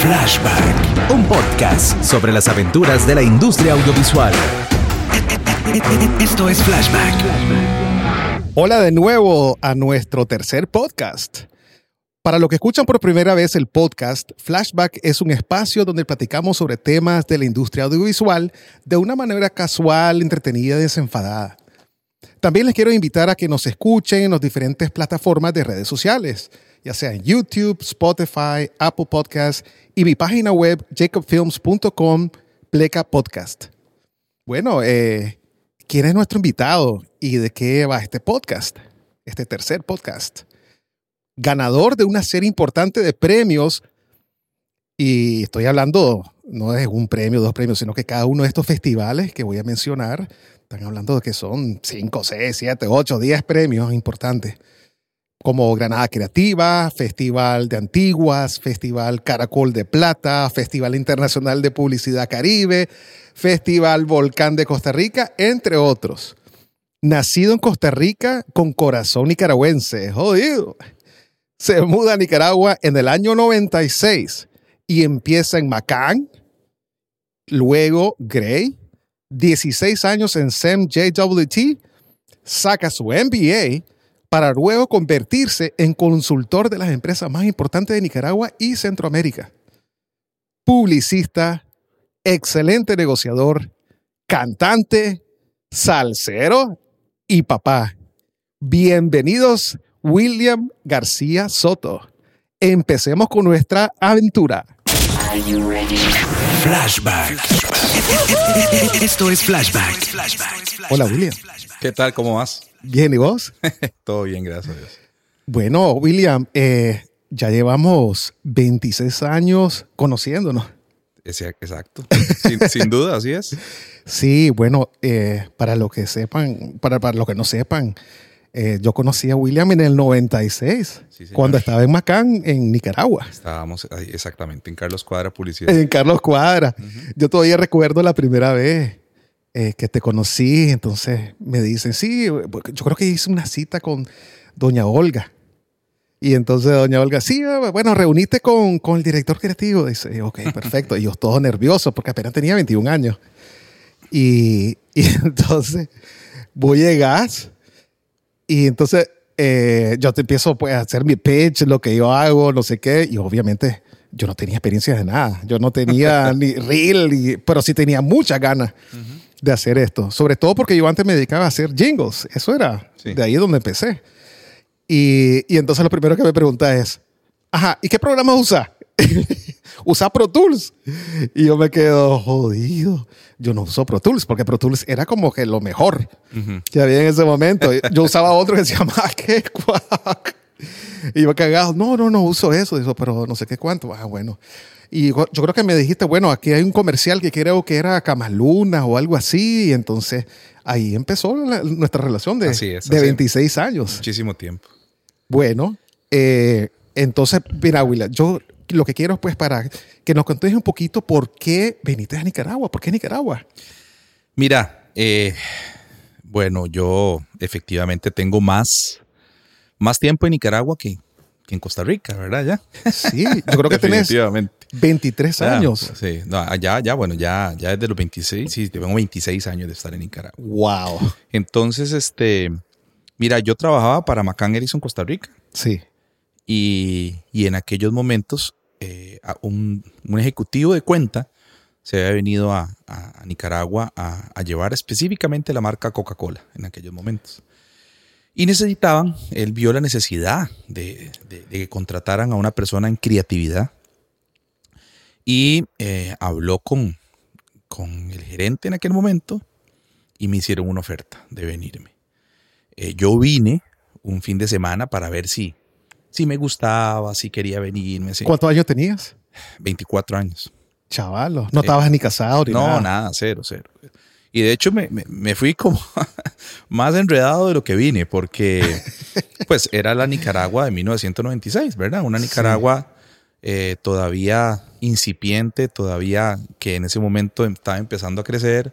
Flashback, un podcast sobre las aventuras de la industria audiovisual. Esto es Flashback. Hola de nuevo a nuestro tercer podcast. Para los que escuchan por primera vez el podcast, Flashback es un espacio donde platicamos sobre temas de la industria audiovisual de una manera casual, entretenida y desenfadada. También les quiero invitar a que nos escuchen en las diferentes plataformas de redes sociales, ya sea en YouTube, Spotify, Apple Podcasts y mi página web jacobfilms.com, pleca podcast. Bueno, eh, ¿quién es nuestro invitado y de qué va este podcast? Este tercer podcast. Ganador de una serie importante de premios y estoy hablando no de un premio, dos premios, sino que cada uno de estos festivales que voy a mencionar están hablando de que son 5, 6, 7, 8, 10 premios importantes, como Granada Creativa, Festival de Antiguas, Festival Caracol de Plata, Festival Internacional de Publicidad Caribe, Festival Volcán de Costa Rica, entre otros. Nacido en Costa Rica con corazón nicaragüense, jodido. Se muda a Nicaragua en el año 96 y empieza en Macán, luego Gray, 16 años en SEM JWT, saca su MBA para luego convertirse en consultor de las empresas más importantes de Nicaragua y Centroamérica. Publicista, excelente negociador, cantante, salsero y papá. Bienvenidos, William García Soto. Empecemos con nuestra aventura. Flashback. Esto es Flashback. Hola, William. ¿Qué tal? ¿Cómo vas? Bien, ¿y vos? Todo bien, gracias a Dios. Bueno, William, eh, ya llevamos 26 años conociéndonos. Exacto. Sin, sin, duda, así es. Sí, bueno, eh, para los que sepan, para, para los que no sepan, eh, yo conocí a William en el 96, sí, cuando estaba en Macán, en Nicaragua. Estábamos exactamente en Carlos Cuadra Publicidad. En Carlos Cuadra. Uh -huh. Yo todavía recuerdo la primera vez eh, que te conocí, entonces me dicen, sí, yo creo que hice una cita con doña Olga. Y entonces doña Olga, sí, bueno, reuniste con, con el director creativo. Dice, ok, perfecto. y yo todo nervioso porque apenas tenía 21 años. Y, y entonces voy a gas y entonces eh, yo te empiezo pues, a hacer mi pitch, lo que yo hago, no sé qué, y obviamente yo no tenía experiencia de nada. Yo no tenía ni reel, ni, pero sí tenía muchas ganas uh -huh. De hacer esto. Sobre todo porque yo antes me dedicaba a hacer jingles. Eso era sí. de ahí donde empecé. Y, y, entonces lo primero que me pregunta es, ajá, ¿y qué programa usa? usa Pro Tools. Y yo me quedo jodido. Yo no uso Pro Tools porque Pro Tools era como que lo mejor uh -huh. que había en ese momento. Yo usaba otro que se llamaba ¿qué? Y yo cagado, no, no, no uso eso, eso, pero no sé qué cuánto. Ah, bueno. Y yo creo que me dijiste, bueno, aquí hay un comercial que creo que era Camaluna o algo así. Y entonces ahí empezó la, nuestra relación de, así es, de así 26 años. Muchísimo tiempo. Bueno, eh, entonces, mira, Willa, yo lo que quiero pues para que nos contes un poquito por qué viniste a Nicaragua, por qué Nicaragua. Mira, eh, bueno, yo efectivamente tengo más, más tiempo en Nicaragua que, que, en Costa Rica, ¿verdad? Ya. Sí, yo creo que tenés 23 ya, años. Sí, no, ya, ya, bueno, ya, ya desde los 26, sí, tengo 26 años de estar en Nicaragua. Wow. Entonces, este, mira, yo trabajaba para Macan Edison Costa Rica. Sí. Y, y en aquellos momentos eh, un, un, ejecutivo de cuenta se había venido a, a, a Nicaragua a, a, llevar específicamente la marca Coca-Cola en aquellos momentos. Y necesitaban, él vio la necesidad de, de, de que contrataran a una persona en creatividad y eh, habló con, con el gerente en aquel momento y me hicieron una oferta de venirme. Eh, yo vine un fin de semana para ver si, si me gustaba, si quería venirme. Si... ¿Cuántos años tenías? 24 años. Chavalo, no estabas eh, ni casado ni no, nada. No, nada, cero, cero. Y de hecho me, me, me fui como más enredado de lo que vine, porque pues era la Nicaragua de 1996, ¿verdad? Una Nicaragua sí. eh, todavía incipiente, todavía que en ese momento estaba empezando a crecer,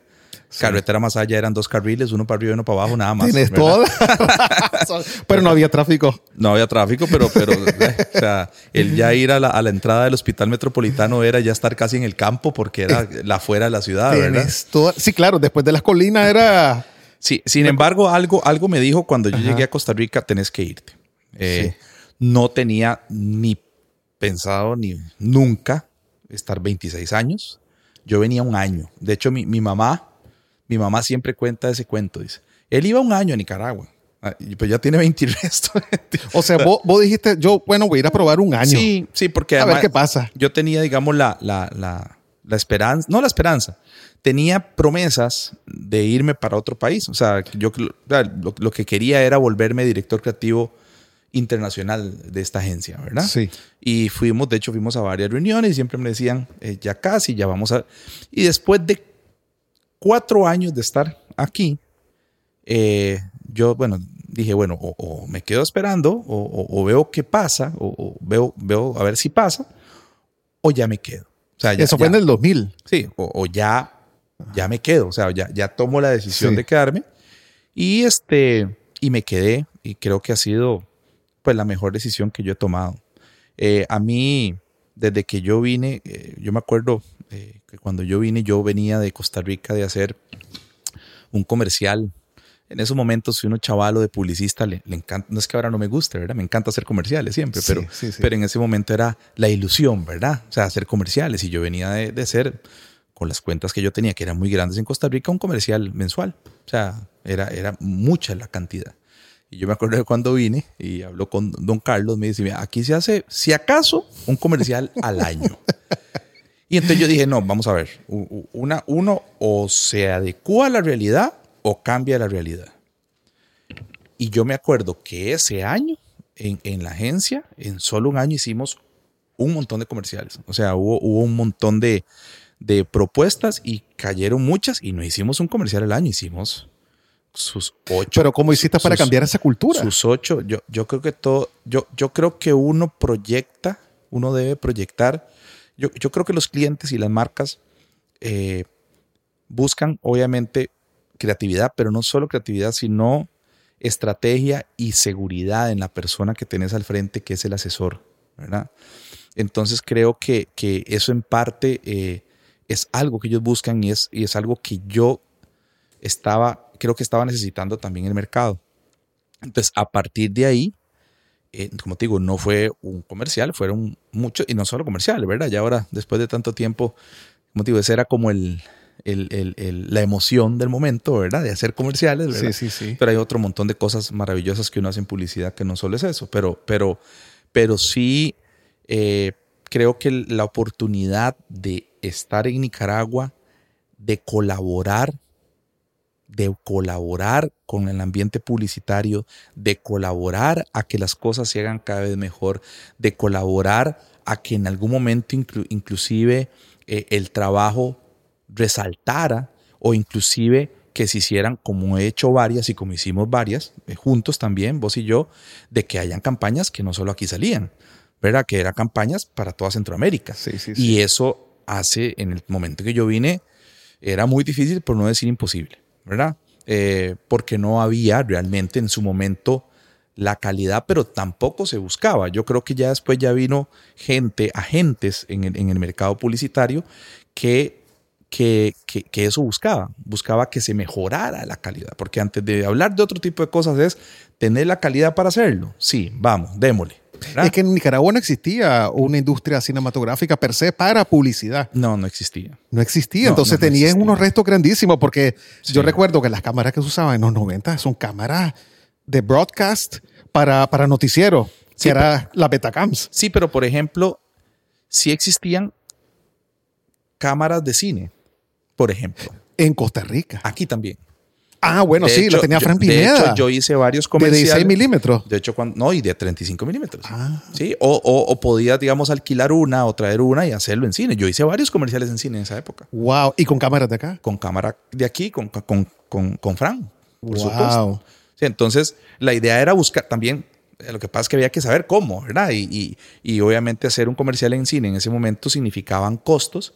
Carretera más allá eran dos carriles, uno para arriba y uno para abajo, nada más. Tienes toda la. Pero no había tráfico. No había tráfico, pero, pero eh, o sea, el ya ir a la, a la entrada del hospital metropolitano era ya estar casi en el campo porque era la afuera de la ciudad, ¿verdad? Tienes toda- Sí, claro, después de las colinas era. Sí, sin embargo, algo, algo me dijo cuando yo llegué a Costa Rica, tenés que irte. Eh, No tenía ni pensado ni nunca estar 26 años. Yo venía un año. De hecho, mi, mi mamá, mi mamá siempre cuenta ese cuento. Dice, él iba un año a Nicaragua. Ah, Pues ya tiene 20 y resto. O sea, vos, vos dijiste, yo, bueno, voy a ir a probar un año. Sí, sí, porque A ver además qué pasa. yo tenía, digamos, la, la, la, la esperanza, no la esperanza, tenía promesas de irme para otro país. O sea, yo lo, lo que quería era volverme director creativo internacional de esta agencia, ¿verdad? Sí. Y fuimos, de hecho, fuimos a varias reuniones y siempre me decían, eh, ya casi, ya vamos a... Y después de cuatro años de estar aquí, eh, yo, bueno, dije, bueno, o, o me quedo esperando, o, o- o veo qué pasa, o, veo, veo a ver si pasa, o ya me quedo. O sea, ya, Eso fue ya- en el 2000. Sí, o, ya, ya me quedo, o sea, ya, ya tomo la decisión Sí. de quedarme. Y este, y me quedé, y creo que ha sido pues la mejor decisión que yo he tomado. Eh, a mí, desde que yo vine, eh, yo me acuerdo que cuando yo vine, yo venía de Costa Rica de hacer un comercial. En esos momentos, si uno chavalo de publicista le, le encanta, no es que ahora no me guste, ¿verdad? Me encanta hacer comerciales siempre, Sí, pero, sí, sí. pero en ese momento era la ilusión, ¿verdad? O sea, hacer comerciales. Y yo venía de, de hacer, con las cuentas que yo tenía, que eran muy grandes en Costa Rica, un comercial mensual. O sea, era, era mucha la cantidad. Y yo me acuerdo de cuando vine y habló con don Carlos, me dice, "Mira, aquí se hace, si acaso, un comercial al año. Y entonces yo dije, no, vamos a ver, una, uno o se adecua a la realidad o cambia la realidad. Y yo me acuerdo que ese año, en, en la agencia, en solo un año hicimos un montón de comerciales. O sea, hubo, hubo un montón de, de propuestas y cayeron muchas y no hicimos un comercial al año, hicimos sus ocho. Pero ¿cómo hiciste para sus- cambiar esa cultura? Sus ocho, yo, yo creo que todo, yo, yo creo que uno proyecta, uno debe proyectar. Yo, creo que los clientes y las marcas eh, buscan, obviamente, creatividad, pero no solo creatividad, sino estrategia y seguridad en la persona que tenés al frente, que es el asesor, ¿verdad? Entonces creo que, eso en parte eh, es algo que ellos buscan y es, y es algo que yo estaba, creo que estaba necesitando también el mercado. Entonces, a partir de ahí, eh, como te digo, no fue un comercial, fueron muchos, y no solo comerciales, ¿verdad? Ya ahora, después de tanto tiempo, como te digo, ese era como el, el- el- el- la emoción del momento, ¿verdad? De hacer comerciales, ¿verdad? Sí, sí, sí. Pero hay otro montón de cosas maravillosas que uno hace en publicidad que no solo es eso, pero, pero, pero sí eh, creo que la oportunidad de estar en Nicaragua, de colaborar, de colaborar con el ambiente publicitario, de colaborar a que las cosas se hagan cada vez mejor, de colaborar a que en algún momento inclu- inclusive eh, el trabajo resaltara o inclusive que se hicieran como he hecho varias y como hicimos varias eh, juntos también, vos y yo, de que hayan campañas que no solo aquí salían, ¿verdad? Que eran campañas para toda Centroamérica. Sí, sí, Y eso hace, en el momento que yo vine, era muy difícil, por no decir imposible, ¿verdad? Eh, porque no había realmente en su momento la calidad, pero tampoco se buscaba. Yo creo que ya después ya vino gente, agentes en el, en el mercado publicitario que, que, que, que eso buscaba, buscaba que se mejorara la calidad, porque antes de hablar de otro tipo de cosas es tener la calidad para hacerlo. Sí, vamos, démosle. ¿Verdad? Es que en Nicaragua no existía una industria cinematográfica per se para publicidad. No, no existía. No existía. No, Entonces no, no tenían existía. unos restos grandísimos porque yo recuerdo que las cámaras que se usaban en los 90 son cámaras de broadcast para, para noticiero, que Sí, era la Betacams. Sí, pero por ejemplo, sí existían cámaras de cine, por ejemplo. En Costa Rica. Aquí también. Ah, bueno, De sí, hecho, la tenía yo- Fran De Pineda. hecho, yo hice varios de comerciales. 16 milímetros. De hecho, cuando, no, y de 35 milímetros. Ah. Sí, o, o, o podías, digamos, alquilar una o traer una y hacerlo en cine. Yo hice varios comerciales en cine en esa época. Wow. Y con cámaras de acá. Con cámara de aquí, con, con, con, con Fran, por Wow. supuesto. Sí, entonces, la idea era buscar también, eh, lo que pasa es que había que saber cómo, ¿verdad? Y, y, y obviamente hacer un comercial en cine en ese momento significaban costos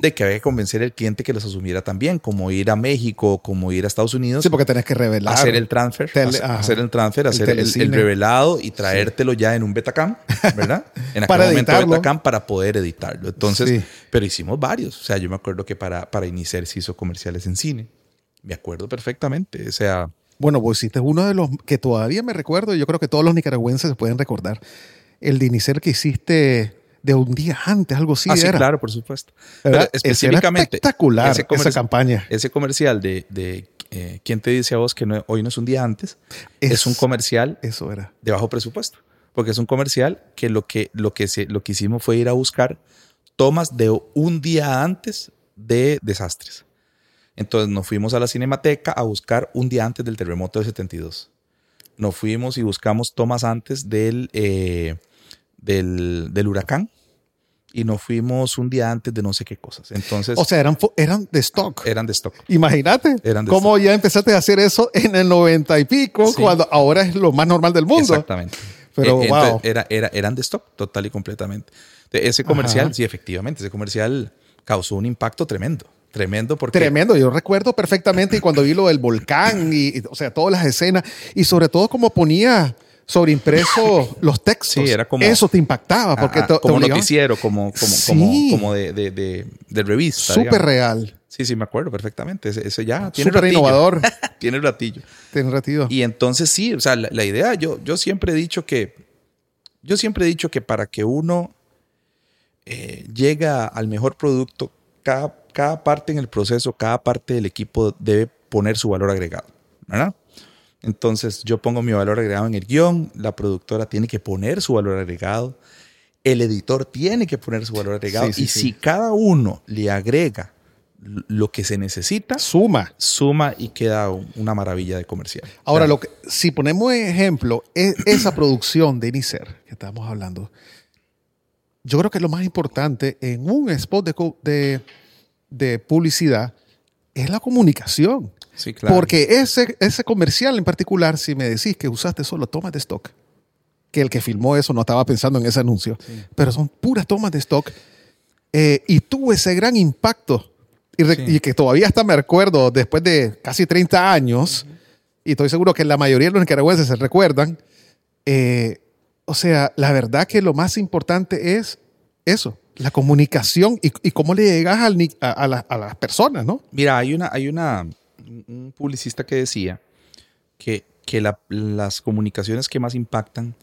de que había que convencer al cliente que los asumiera también, como ir a México, como ir a Estados Unidos. Sí, porque tenés que revelar. Hacer el transfer, Tele- hacer, el transfer, El hacer el, revelado y traértelo ya en un Betacam, ¿verdad? En aquel Para momento editarlo. Betacam para poder editarlo. Entonces, Sí. pero hicimos varios. O sea, yo me acuerdo que para, para iniciar se hizo comerciales en cine. Me acuerdo perfectamente. O sea, Bueno, vos hiciste uno de los que todavía me recuerdo, y yo creo que todos los nicaragüenses se pueden recordar. El de Inicer que hiciste de un día antes, algo así. ah, sí, era, claro, por supuesto. Pero Ese era específicamente, espectacular ese esa campaña. ese comercial de, de eh, ¿Quién te dice a vos que no- hoy no es un día antes? Es- es un comercial Eso era. de bajo presupuesto. Porque es un comercial que lo que, lo que, se, lo que hicimos fue ir a buscar tomas de un día antes de desastres. Entonces nos fuimos a la Cinemateca a buscar un día antes del terremoto del 72. Nos fuimos y buscamos tomas antes del, eh, del, del huracán. Y nos fuimos un día antes de no sé qué cosas. Entonces O sea, eran, eran de stock. eran de stock. Imagínate Eran de cómo ya empezaste a hacer eso en el noventa y pico, Sí. cuando ahora es lo más normal del mundo. Exactamente. Pero, Eh, wow. Era, era, eran de stock total y completamente. Ese comercial, Ajá. sí, efectivamente, ese comercial causó un impacto tremendo. Tremendo porque... Tremendo, yo recuerdo perfectamente y cuando vi lo del volcán y, y, o sea, todas las escenas y sobre todo como ponía sobreimpreso los textos. Sí, era como- Eso te impactaba porque ah, te, te como noticiero, como, como, Sí. como, como de, de, de, de revista. Súper real, Sí, sí, me acuerdo perfectamente. Ese, ese ya tiene súper ratillo. innovador. Tiene ratillo. Tiene ratito. Y entonces sí, o sea, la, la idea, yo, yo siempre he dicho que, yo siempre he dicho que para que uno eh, llega al mejor producto, cada, cada parte en el proceso, cada parte del equipo debe poner su valor agregado, ¿verdad? Entonces yo pongo mi valor agregado en el guion, la productora tiene que poner su valor agregado, el editor tiene que poner su valor agregado Sí, y sí. si cada uno le agrega lo que se necesita, Suma. suma y queda un- una maravilla de comercial. Ahora, lo que, si ponemos ejemplo, e- esa producción de Inicer que estamos hablando, yo creo que lo más importante en un spot de, de publicidad es la comunicación. Sí, claro. Porque ese, ese comercial en particular, si me decís que usaste solo tomas de stock, que el que filmó eso no estaba pensando en ese anuncio, pero son puras tomas de stock, eh, y tuvo ese gran impacto, y, Sí. y que todavía hasta me recuerdo después de casi 30 años, y estoy seguro que la mayoría de los nicaragüenses se recuerdan, eh, o sea, la verdad que lo más importante es eso, la comunicación y, y cómo le llegas al a, a la- a las personas, ¿no? Mira, hay una, hay una, un publicista que decía que, que la- las comunicaciones que más impactan,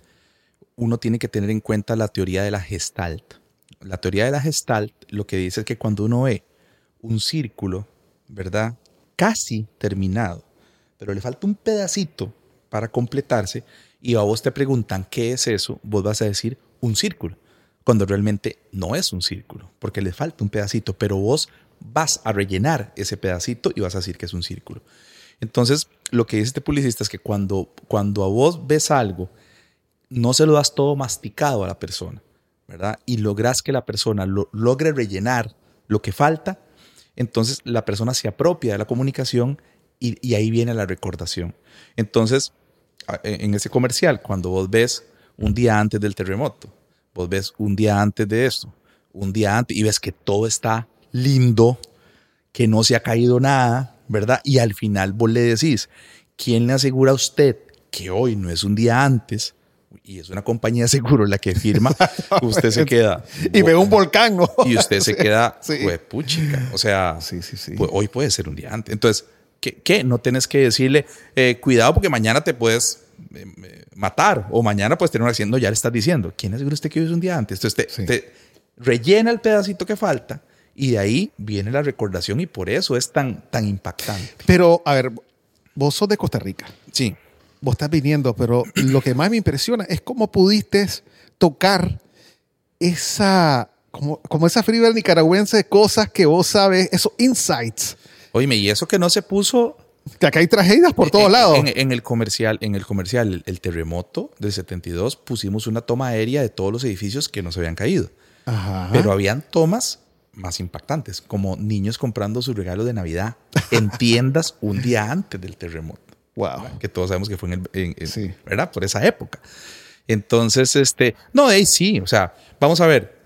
uno tiene que tener en cuenta la teoría de la gestalt. La teoría de la gestalt lo que dice es que cuando uno ve un círculo, ¿verdad? Casi terminado, pero le falta un pedacito para completarse y a vos te preguntan qué es eso, vos vas a decir un círculo, cuando realmente no es un círculo, porque le falta un pedacito, pero vos vas a rellenar ese pedacito y vas a decir que es un círculo. Entonces, lo que dice este publicista es que cuando, cuando a vos ves algo, no se lo das todo masticado a la persona, ¿verdad? Y logras que la persona lo, logre rellenar lo que falta, entonces la persona se apropia de la comunicación y, ahí viene la recordación. Entonces, a- en ese comercial, cuando vos ves un día antes del terremoto, vos ves un día antes de esto, un día antes, y ves que todo está lindo, que no se ha caído nada, ¿verdad? Y al final vos le decís, ¿quién le asegura a usted que hoy no es un día antes? Y es una compañía de seguro la que firma, usted se queda. Y ve un volcán, ¿no? Y usted se queda, Sí. pues, puchica. O sea, Sí, sí, pues, hoy puede ser un día antes. Entonces, ¿qué? qué? No tienes que decirle, eh, cuidado porque mañana te puedes eh, eh, matar o mañana puedes tener un accidente. No, ya le estás diciendo, ¿quién es usted que hoy es un día antes? Entonces, te, Sí. te rellena el pedacito que falta y de ahí viene la recordación y por eso es tan, tan impactante. Pero, a ver, vos sos de Costa Rica. Sí. Vos estás viniendo, pero lo que más me impresiona es cómo pudiste tocar esa, como, como esa fibra nicaragüense de cosas que vos sabes, esos insights. Oíme, y eso que no se puso Que acá hay tragedias por todos en, lados. En, en el comercial, en el comercial, el, el terremoto del 72, pusimos una toma aérea de todos los edificios que nos habían caído. Ajá. Pero habían tomas más impactantes, como niños comprando sus regalos de Navidad en tiendas un día antes del terremoto, wow. que todos sabemos que fue en el, en- en- Sí. ¿verdad? Por esa época. Entonces, este, no, ahí sí, o sea, vamos a ver,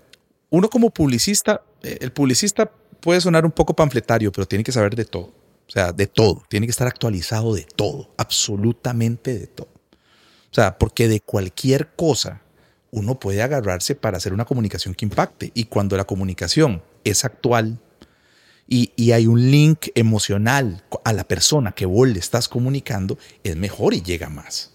uno como publicista, eh, el publicista puede sonar un poco panfletario, pero tiene que saber de todo. O sea, de todo. Tiene que estar actualizado de todo, absolutamente de todo. O sea, porque de cualquier cosa uno puede agarrarse para hacer una comunicación que impacte. Y cuando la comunicación es actual y, hay un link emocional a la persona que vos le estás comunicando, es mejor y llega más.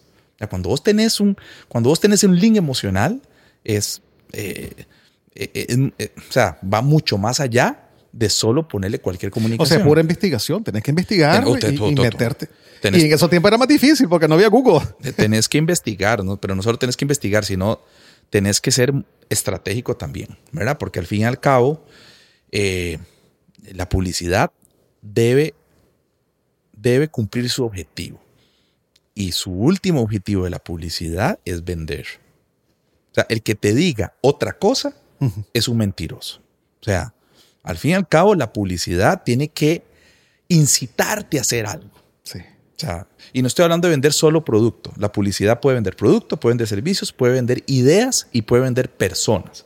cuando, vos tenés un, cuando vos tenés un link emocional, es, eh, eh, eh, o sea, va mucho más allá de solo ponerle cualquier comunicación. O sea, pura investigación. Tenés que investigar y, meterte. y en esos tiempos era más difícil porque no había Google. Tenés que investigar, ¿no? pero no solo tenés que investigar, sino tenés que ser estratégico también, ¿verdad? Porque al fin y al cabo, eh, la publicidad debe, debe cumplir su objetivo. Y su último objetivo de la publicidad es vender. O sea, el que te diga otra cosa es un mentiroso. O sea, al fin y al cabo, la publicidad tiene que incitarte a hacer algo. O y no estoy hablando de vender solo producto. La publicidad puede vender producto, puede vender servicios, puede vender ideas y puede vender personas.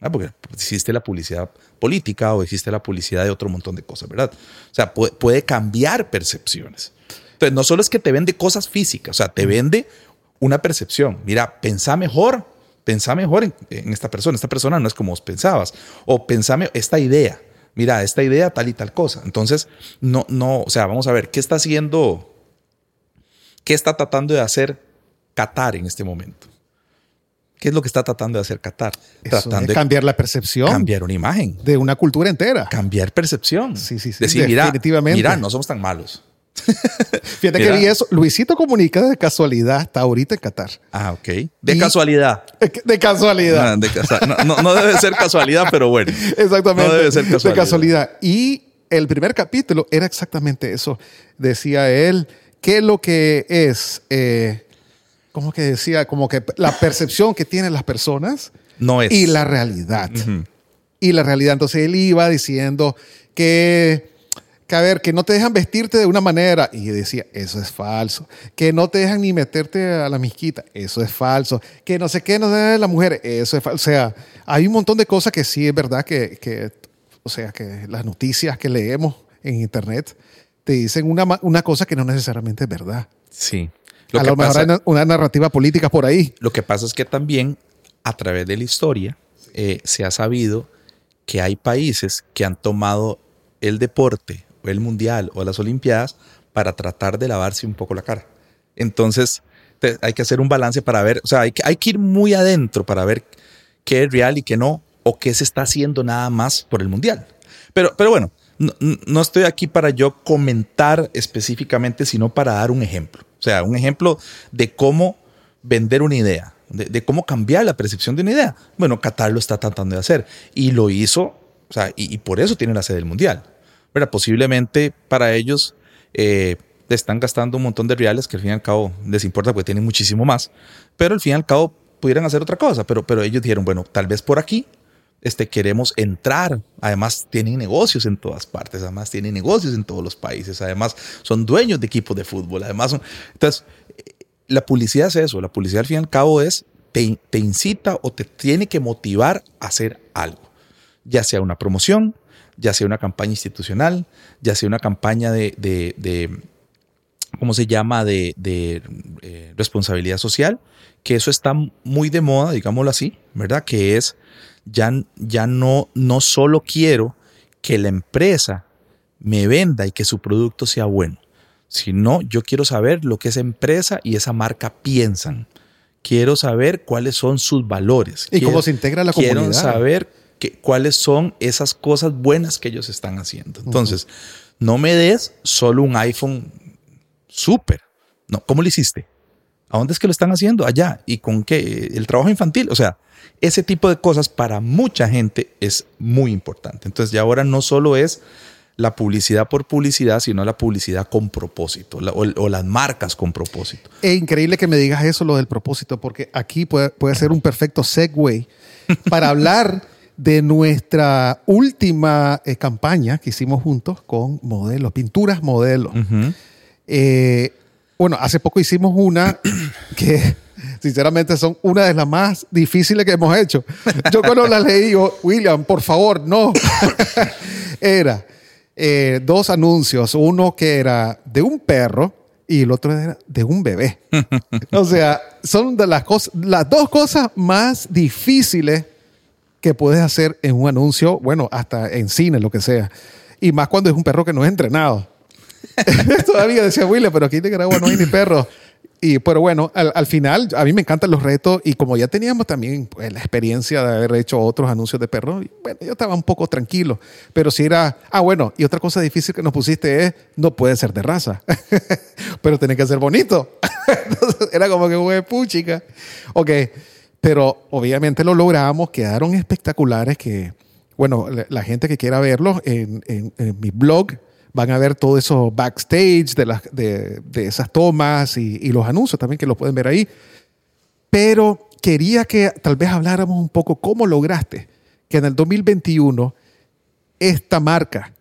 Porque existe la publicidad política o existe la publicidad de otro montón de cosas, ¿verdad? O sea, puede, puede cambiar percepciones. Entonces, no solo es que te vende cosas físicas, o sea, te vende una percepción. Mira, pensá mejor pensá mejor en, esta persona, esta persona no es como vos pensabas, o pensame esta idea, mira, esta idea tal y tal cosa. Entonces, no, no, o sea, vamos a ver, ¿qué está haciendo, qué está tratando de hacer Qatar en este momento? ¿Qué es lo que está tratando de hacer Qatar? tratando de cambiar la percepción. Cambiar una imagen. De una cultura entera. Cambiar percepción. Sí, sí, sí. Decir, definitivamente. mira, no somos tan malos. Fíjate que vi eso. Luisito Comunica de casualidad está ahorita en Qatar. Ah, ok. De casualidad. De casualidad. Ah, no, debe ser casualidad, pero bueno. Exactamente. No debe ser casualidad. De casualidad. Y el primer capítulo era exactamente eso. Decía él, ¿qué es lo que es? Eh, ¿Cómo que decía? Como que la percepción que tienen las personas. No es. Y la realidad. Y la realidad. Entonces él iba diciendo que que a ver, que no te dejan vestirte de una manera. Y decía, eso es falso. Que no te dejan ni meterte a la misquita, eso es falso. Que no sé qué, no de la mujer, eso es falso. O sea, hay un montón de cosas que sí es verdad que, que o sea, que las noticias que leemos en internet te dicen una, una cosa que no necesariamente es verdad. Sí. Lo a lo mejor hay una narrativa política por ahí. Lo que pasa es que también a través de la historia eh, se ha sabido que hay países que han tomado el deporte el mundial o las olimpiadas para tratar de lavarse un poco la cara. Entonces, hay que hacer un balance para ver, o sea, hay que, hay que ir muy adentro para ver qué es real y qué no, o qué se está haciendo nada más por el mundial. Pero, pero bueno, no, estoy aquí para yo comentar específicamente, sino para dar un ejemplo. O sea, un ejemplo de cómo vender una idea, de, cómo cambiar la percepción de una idea. Bueno, Qatar lo está tratando de hacer y lo hizo, o sea, y, por eso tiene la sede del mundial. Posiblemente para ellos eh, están gastando un montón de reales que al fin y al cabo les importa porque tienen muchísimo más, pero al fin y al cabo pudieran hacer otra cosa, pero, pero ellos dijeron, bueno, tal vez por aquí este, queremos entrar. Además, tienen negocios en todas partes, además, tienen negocios en todos los países, además, son dueños de equipos de fútbol, además, son... entonces, la publicidad es eso, la publicidad al fin y al cabo es, te, te incita o te tiene que motivar a hacer algo, ya sea una promoción, ya sea una campaña institucional, ya sea una campaña de, ¿cómo se llama?, de, eh, responsabilidad social, que eso está muy de moda, digámoslo así, ¿verdad? Que es, ya, ya no, no solo quiero que la empresa me venda y que su producto sea bueno, sino yo quiero saber lo que esa empresa y esa marca piensan. Quiero saber cuáles son sus valores. Y cómo se integra la comunidad. Quiero saber cuáles son esas cosas buenas que ellos están haciendo. Entonces, no me des solo un iPhone súper. No, ¿cómo lo hiciste? ¿A dónde es que lo están haciendo? Allá. ¿Y con qué? El trabajo infantil. O sea, ese tipo de cosas para mucha gente es muy importante. Entonces, ya ahora no solo es la publicidad por publicidad, sino la publicidad con propósito o, las marcas con propósito. Es increíble que me digas eso, lo del propósito, porque aquí puede, puede ser un perfecto segue para hablar de nuestra última eh, campaña que hicimos juntos con modelos, pinturas modelos. Eh, bueno, hace poco hicimos una que sinceramente son una de las más difíciles que hemos hecho. Yo cuando la leí, digo, William, por favor, no. era eh, dos anuncios, uno que era de un perro y el otro era de un bebé. o sea, son de las cosas, las dos cosas más difíciles que puedes hacer en un anuncio, bueno, hasta en cine, lo que sea. Y más cuando es un perro que no es entrenado. Todavía decía William, pero aquí en Nicaragua no hay ni perro. Y, pero bueno, al, final, a mí me encantan los retos y como ya teníamos también pues, la experiencia de haber hecho otros anuncios de perros, bueno, yo estaba un poco tranquilo. Pero si era, ah, bueno, y otra cosa difícil que nos pusiste es, no puede ser de raza, pero tiene que ser bonito. Entonces era como que, güey, puchica. Ok, pero obviamente lo logramos, quedaron espectaculares que, bueno, la, gente que quiera verlos en, en, en mi blog, van a ver todo eso backstage de, las, de, esas tomas y, los anuncios también que lo pueden ver ahí. Pero quería que tal vez habláramos un poco cómo lograste que en el 2021 esta marca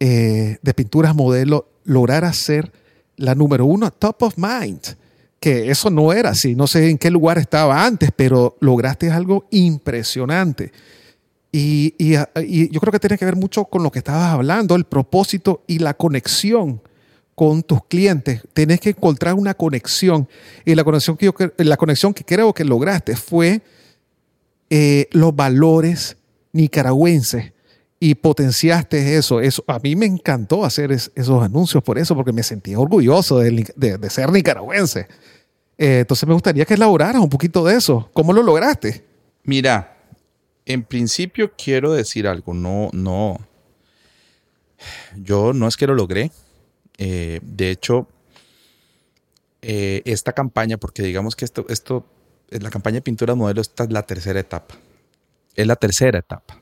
eh, de pinturas modelo lograra ser la número uno, top of mind. Que eso no era así, no sé en qué lugar estaba antes, pero lograste algo impresionante. Ah, y, yo creo que tiene que ver mucho con lo que estabas hablando, el propósito y la conexión con tus clientes. Tienes que encontrar una conexión. Y la conexión que, yo, la conexión que creo que lograste fue eh, los valores nicaragüenses y potenciaste eso. eso. A mí me encantó hacer esos anuncios por eso, porque me sentía orgulloso de, ser nicaragüense. Eh, entonces me gustaría que elaboraras un poquito de eso. ¿Cómo lo lograste? Mira, en principio quiero decir algo, no, no, yo no es que lo logré. Eh, de hecho, eh, esta campaña, porque digamos que esto, esto, la campaña de pintura modelo, esta es la tercera etapa. Es la tercera etapa.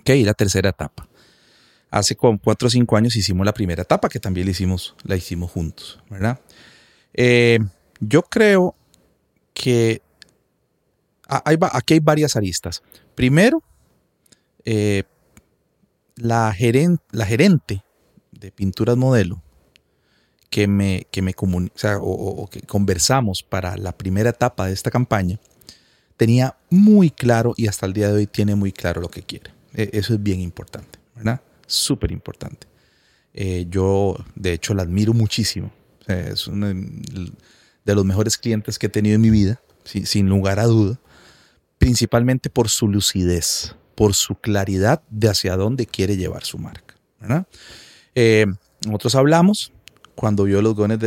Ok, la tercera etapa. Hace cuatro o cinco años hicimos la primera etapa, que también la hicimos, la hicimos juntos, ¿verdad? Eh, yo creo que aquí hay varias aristas. Primero, eh, la, gerente de pinturas modelo que me, que me o, que conversamos para la primera etapa de esta campaña, tenía muy claro y hasta el día de hoy tiene muy claro lo que quiere. E, eso es bien importante, ¿verdad? Súper importante. Eh, yo, de hecho, la admiro muchísimo. es uno de los mejores clientes que he tenido en mi vida, sin lugar a duda principalmente por su lucidez, por su claridad de hacia dónde quiere llevar su marca. Eh, nosotros hablamos, cuando vio los guiones,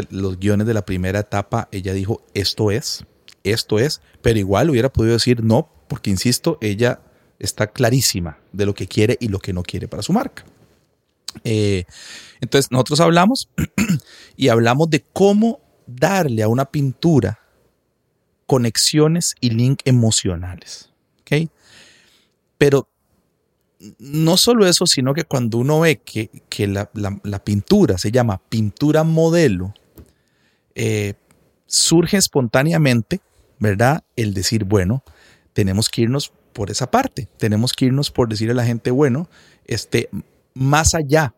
de, la primera etapa, ella dijo, esto es, esto es, pero igual hubiera podido decir no, porque insisto, ella está clarísima de lo que quiere y lo que no quiere para su marca. Eh, entonces nosotros hablamos y hablamos de cómo darle a una pintura conexiones y link emocionales. ¿ok? Pero no solo eso, sino que cuando uno ve que, la, pintura se llama pintura modelo, eh, surge espontáneamente, ¿verdad? El decir, bueno, tenemos que irnos por esa parte, tenemos que irnos por decirle a la gente, bueno, este, más allá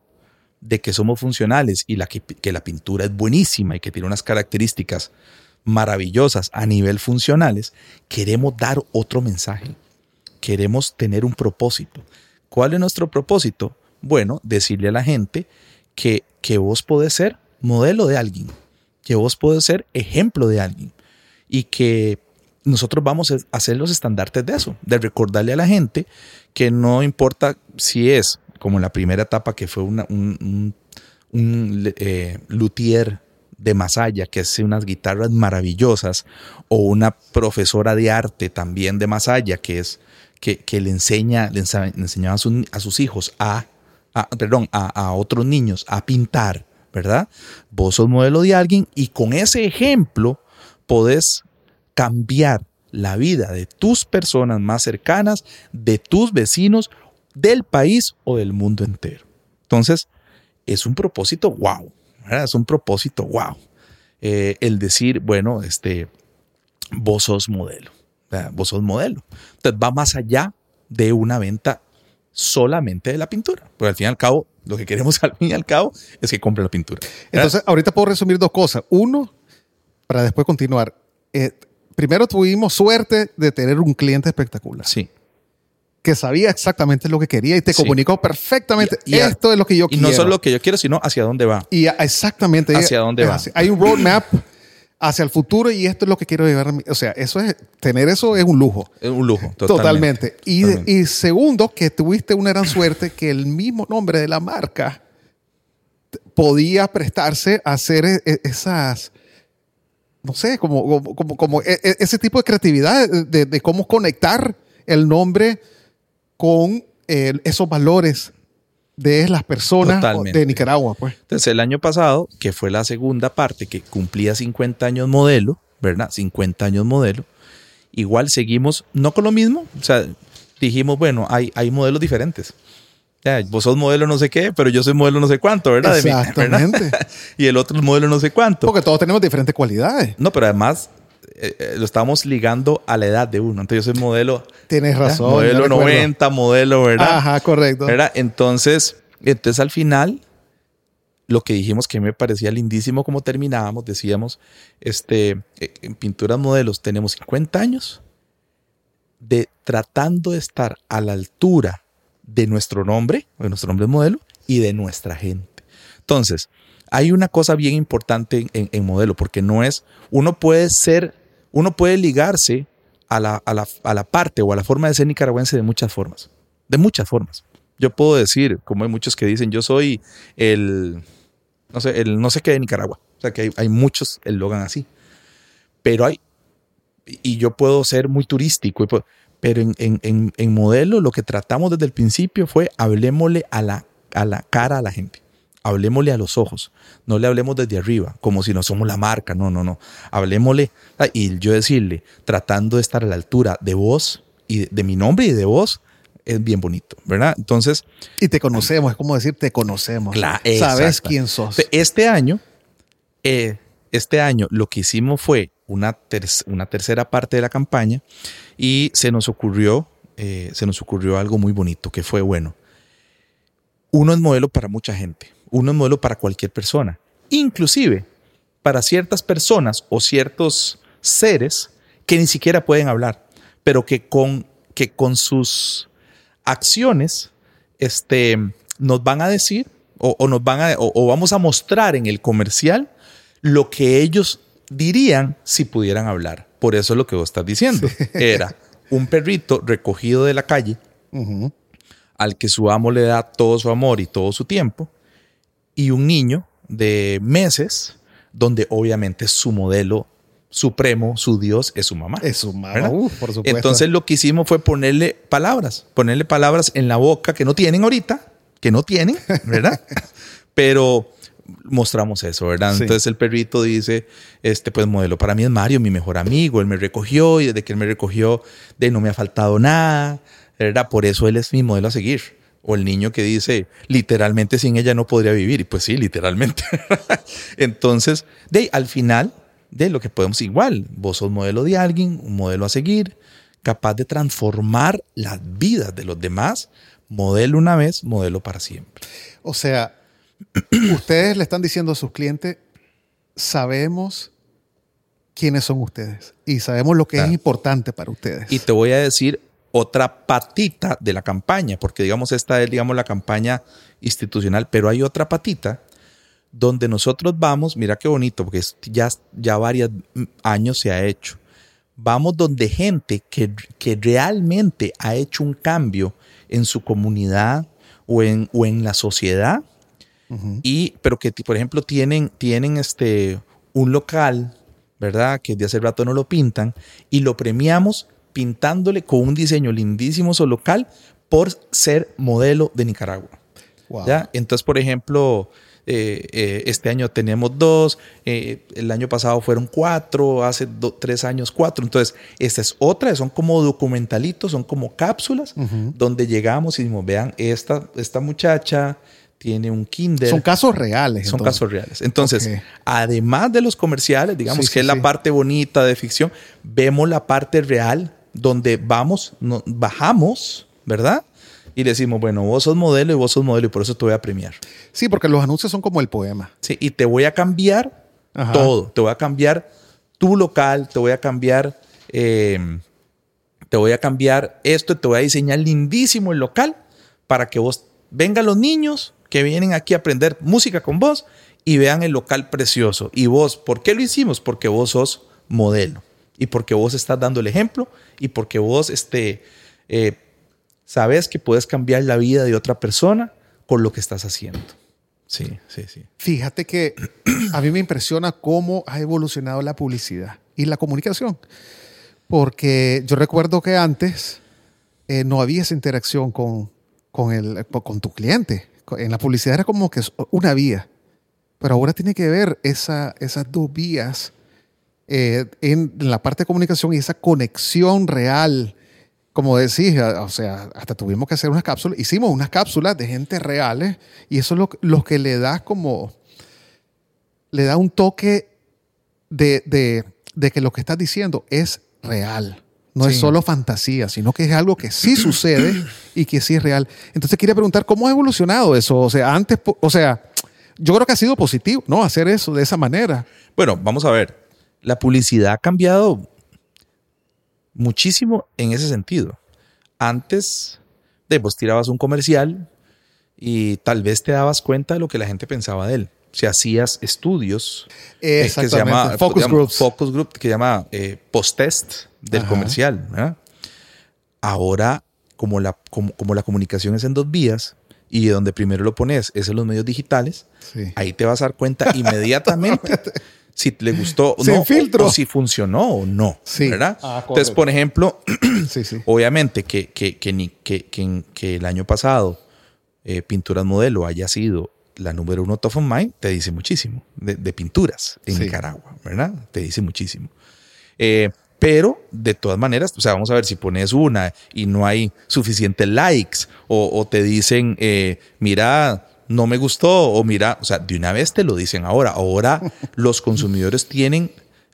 de que somos funcionales y la, que la pintura es buenísima y que tiene unas características maravillosas a nivel funcionales, queremos dar otro mensaje. Queremos tener un propósito. ¿Cuál es nuestro propósito? Bueno, decirle a la gente que, que vos podés ser modelo de alguien, que vos podés ser ejemplo de alguien y que nosotros vamos a hacer los estandartes de eso, de recordarle a la gente que no importa si es como en la primera etapa que fue un, eh, luthier de Masaya, que hace unas guitarras maravillosas, o una profesora de arte también de Masaya, que es que, le enseña, le, enseñaba a, sus hijos a, perdón, a, otros niños a pintar, ¿verdad? Vos sos modelo de alguien y con ese ejemplo podés cambiar la vida de tus personas más cercanas, de tus vecinos, del país o del mundo entero. Entonces, es un propósito wow. Es un propósito, wow. Eh, el decir, bueno, este, vos sos modelo, vos sos modelo. Entonces va más allá de una venta solamente de la pintura. Porque al fin y al cabo, lo que queremos al fin y al cabo es que compre la pintura. Entonces, ahorita puedo resumir dos cosas. Uno, para después continuar. Eh, primero tuvimos suerte de tener un cliente espectacular. Sí. Que sabía exactamente lo que quería y te Sí. comunicó perfectamente. Y- y a- Esto es lo que yo Y quiero. no solo lo que yo quiero, sino hacia dónde va. Y a- exactamente. ¿Hacia dónde va? así. Hay un roadmap hacia el futuro y esto es lo que quiero llevar. O sea, eso es, tener eso es un lujo. Es un lujo. Totalmente. Totalmente. Y, Totalmente. y segundo, que tuviste una gran suerte que el mismo nombre de la marca podía prestarse a hacer e- e- esas, no sé, como, como, como, como e- ese tipo de creatividad de cómo conectar el nombre con eh, esos valores de las personas Totalmente. de Nicaragua, pues. Entonces, el año pasado, que fue la segunda parte, que cumplía 50 años modelo, ¿verdad? 50 años modelo. Igual seguimos, no con lo mismo, o sea, dijimos, bueno, hay, hay modelos diferentes. Ya, vos sos modelo no sé qué, pero yo soy modelo no sé cuánto, ¿verdad? De mí, ¿verdad? Exactamente. y el otro es modelo no sé cuánto. Porque todos tenemos diferentes cualidades. No, pero además eh, eh, lo estamos ligando a la edad de uno. Entonces yo soy modelo, Tienes ¿verdad? razón. modelo yo recuerdo. 90, modelo, ¿verdad? Ajá, correcto. ¿verdad? Entonces, entonces al final, lo que dijimos que me parecía lindísimo como terminábamos, decíamos, este, eh, en pinturas modelos tenemos 50 años de tratando de estar a la altura de nuestro nombre, de nuestro nombre modelo y de nuestra gente. Entonces, hay una cosa bien importante en, en modelo, porque no es, uno puede ser, uno puede ligarse a la, a, la, a la parte o a la forma de ser nicaragüense de muchas formas, de muchas formas. Yo puedo decir, como hay muchos que dicen, yo soy el, no sé, el no sé qué de Nicaragua. O sea, que hay, hay muchos eslogan así. Pero hay, y yo puedo ser muy turístico, pero en, en, en, en modelo lo que tratamos desde el principio fue hablemosle a la, a la cara a la gente. Hablemosle a los ojos. No le hablemos desde arriba, como si no somos la marca. No, no, no. Hablemosle. ah, Y yo decirle, tratando de estar a la altura de vos y de, de mi nombre y de vos, es bien bonito, ¿verdad? Entonces, Y te conocemos, es como decir, te conocemos. Cla- Sabes quién sos. Este año, eh, este año lo que hicimos fue una, ter- una tercera parte de la campaña y se nos ocurrió, eh, se nos ocurrió algo muy bonito que fue bueno. Uno es modelo para mucha gente, uno es modelo para cualquier persona, inclusive para ciertas personas o ciertos seres que ni siquiera pueden hablar, pero que con, que con sus acciones este, nos van a decir o, o nos van a, o, o vamos a mostrar en el comercial lo que ellos dirían si pudieran hablar. Por eso es lo que vos estás diciendo. Era un perrito recogido de la calle al que su amo le da todo su amor y todo su tiempo, y un niño de meses, donde obviamente su modelo supremo, su Dios, es su mamá. Es su mamá, uh, por supuesto. Entonces lo que hicimos fue ponerle palabras, ponerle palabras en la boca que no tienen ahorita, que no tienen, ¿verdad? Pero mostramos eso, ¿verdad? Sí. Entonces el perrito dice, este pues modelo para mí es Mario, mi mejor amigo, él me recogió y desde que él me recogió, de no me ha faltado nada, ¿verdad? Por eso él es mi modelo a seguir. O el niño que dice, literalmente sin ella no podría vivir. Y pues sí, literalmente. Entonces, de al final, de lo que podemos igual, vos sos modelo de alguien, un modelo a seguir, capaz de transformar las vidas de los demás, modelo una vez, modelo para siempre. O sea, ustedes le están diciendo a sus clientes, sabemos quiénes son ustedes y sabemos lo que Claro. es importante para ustedes. Y te voy a decir otra patita de la campaña, porque digamos esta es digamos la campaña institucional, pero hay otra patita donde nosotros vamos, mira qué bonito, porque ya, ya varios años se ha hecho. Vamos donde gente que, que realmente ha hecho un cambio en su comunidad o en, o en la sociedad, y, pero que, por ejemplo, tienen, tienen este, un local, ¿verdad? Que de hace rato no lo pintan y lo premiamos pintándole con un diseño lindísimo su local por ser modelo de Nicaragua. Wow. ¿ya? Entonces, por ejemplo, eh, eh, este año tenemos dos, eh, el año pasado fueron cuatro, hace do- tres años cuatro. Entonces, esta es otra, son como documentalitos, son como cápsulas donde llegamos y decimos, vean, esta, esta muchacha tiene un kinder. Son casos reales. Son entonces. casos reales. Entonces, además de los comerciales, digamos Sí, que sí, es sí. la parte bonita de ficción, vemos la parte real donde vamos, no- bajamos, ¿verdad? Y le decimos, bueno, vos sos modelo y vos sos modelo y por eso te voy a premiar. Sí, porque los anuncios son como el poema. Sí, y te voy a cambiar Ajá. todo. Te voy a cambiar tu local, te voy a cambiar eh, te voy a cambiar esto, te voy a diseñar lindísimo el local para que vos vengan los niños que vienen aquí a aprender música con vos y vean el local precioso. Y vos, ¿por qué lo hicimos? Porque vos sos modelo y porque vos estás dando el ejemplo y porque vos este, eh, sabes que puedes cambiar la vida de otra persona con lo que estás haciendo. Sí, sí, sí. Fíjate que a mí me impresiona cómo ha evolucionado la publicidad y la comunicación. Porque yo recuerdo que antes eh, no había esa interacción con, con, el, con tu cliente. En la publicidad era como que una vía. Pero ahora tiene que ver esa, esas dos vías eh, en la parte de comunicación y esa conexión real como decís, o sea, hasta tuvimos que hacer unas cápsulas, hicimos unas cápsulas de gente reales y eso es lo, que le da como, le da un toque de, que lo que estás diciendo es real. No es solo fantasía, sino que es algo que sí sucede y que sí es real. Entonces quería preguntar, ¿cómo ha evolucionado eso? O sea, antes, o sea, yo creo que ha sido positivo, ¿no? Hacer eso de esa manera. Bueno, vamos a ver. La publicidad ha cambiado muchísimo en ese sentido. Antes, de, vos tirabas un comercial y tal vez te dabas cuenta de lo que la gente pensaba de él. Si hacías estudios eh, que se llama focus groups, focus group que se llama eh, post-test del comercial. Ahora, como la, como, la comunicación es en dos vías y donde primero lo pones es en los medios digitales, ahí te vas a dar cuenta inmediatamente si le gustó o no, o, si funcionó o no, ¿verdad? Ah, Entonces, por ejemplo, obviamente que, que, que, que, el año pasado eh, Pinturas Modelo haya sido la número uno top of mind, te dice muchísimo de, pinturas en Nicaragua, ¿verdad? Te dice muchísimo. Eh, pero de todas maneras, o sea, vamos a ver si pones una y no hay suficientes likes o, te dicen, eh, mira, no me gustó o mira, o sea, de una vez te lo dicen ahora. Ahora los consumidores tienen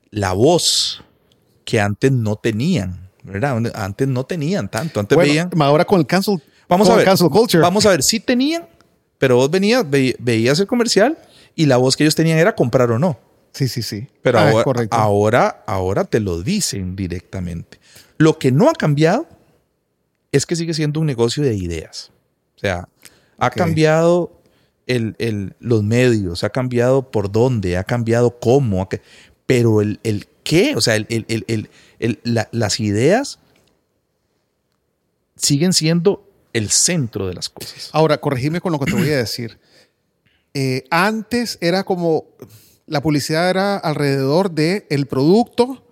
la voz que antes no tenían, ¿verdad? Antes no tenían tanto, antes veían. Ahora con el cancel, vamos a ver, cancel culture. Vamos a ver, sí tenían, pero vos venías, veías el comercial y la voz que ellos tenían era comprar o no. Sí, sí, sí. Pero ah, ahora, ahora, ahora te lo dicen directamente. Lo que no ha cambiado es que sigue siendo un negocio de ideas. O sea, ha cambiado el, los medios, ha cambiado por dónde, ha cambiado cómo, pero el, el qué, o sea, el, las ideas siguen siendo el centro de las cosas. Ahora, corregime con lo que te voy a decir. Eh, antes era como la publicidad era alrededor del el producto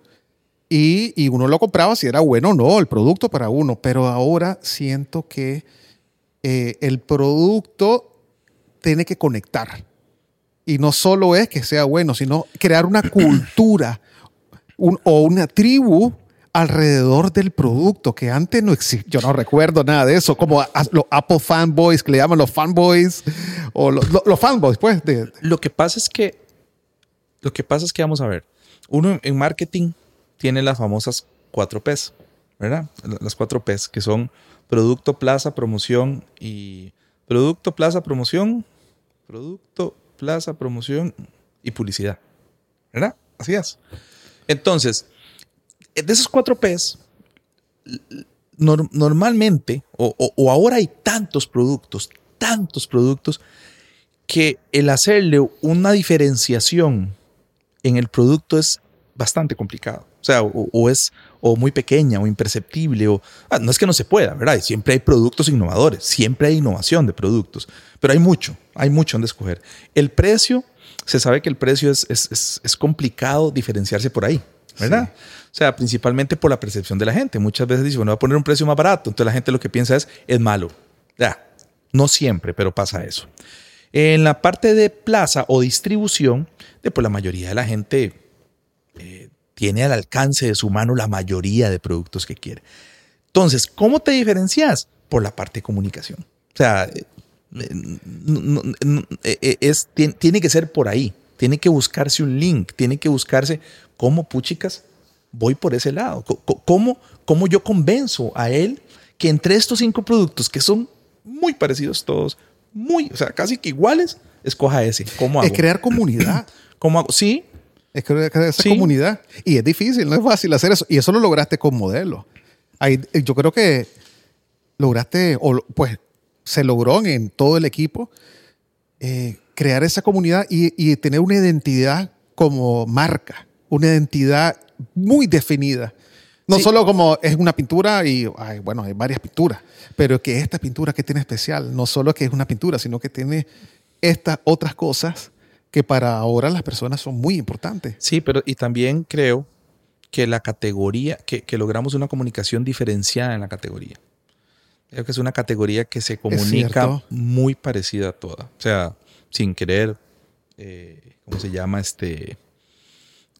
y, y, uno lo compraba si era bueno o no, el producto para uno, pero ahora siento que eh, el producto tiene que conectar. Y no solo es que sea bueno, sino crear una cultura o una tribu alrededor del producto que antes no existía. Yo no recuerdo nada de eso, como los Apple fanboys, que le llaman los fanboys, o los, fanboys, pues. Lo que pasa es que, lo que pasa es que, vamos a ver, uno en marketing tiene las famosas cuatro P's, ¿verdad? Las cuatro P's, que son producto, plaza, promoción y producto, plaza, promoción Producto, plaza, promoción y publicidad. ¿Verdad? Así es. Entonces, de esos cuatro P's, normalmente, o, ahora hay tantos productos, tantos productos, que el hacerle una diferenciación en el producto es bastante complicado. O sea, o, es o muy pequeña o imperceptible. O, ah, no es que no se pueda, ¿verdad? Siempre hay productos innovadores, siempre hay innovación de productos, pero hay mucho, hay mucho en escoger. El precio, se sabe que el precio es, es, es, complicado diferenciarse por ahí, ¿verdad? O sea, principalmente por la percepción de la gente. Muchas veces dice, bueno, voy a poner un precio más barato. Entonces la gente lo que piensa es, es malo. Ya, no siempre, pero pasa eso. En la parte de plaza o distribución, pues la mayoría de la gente eh, tiene al alcance de su mano la mayoría de productos que quiere. Entonces, ¿cómo te diferencias? Por la parte de comunicación. O sea, eh, eh, es, tiene que ser por ahí. Tiene que buscarse un link, tiene que buscarse cómo, puchicas, voy por ese lado. ¿Cómo, cómo yo convenzo a él que entre estos cinco productos, que son muy parecidos todos, muy, o sea, casi que iguales, escoja ese. ¿Cómo hago? Es crear comunidad. ¿Cómo hago? Sí, es que esa comunidad. Y es difícil, no es fácil hacer eso. Y eso lo lograste con modelo. Ahí, eh, yo creo que lograste, o pues se logró en todo el equipo eh, crear esa comunidad y, y tener una identidad como marca, una identidad muy definida. No Sí. solo como es una pintura y, ay, bueno, hay varias pinturas, pero que esta pintura que tiene especial, no solo que es una pintura, sino que tiene estas otras cosas que para ahora las personas son muy importantes. Sí, pero y también creo que la categoría, que, que logramos una comunicación diferenciada en la categoría. Creo que es una categoría que se comunica muy parecida a toda. O sea, sin querer, eh, ¿cómo se llama? Este.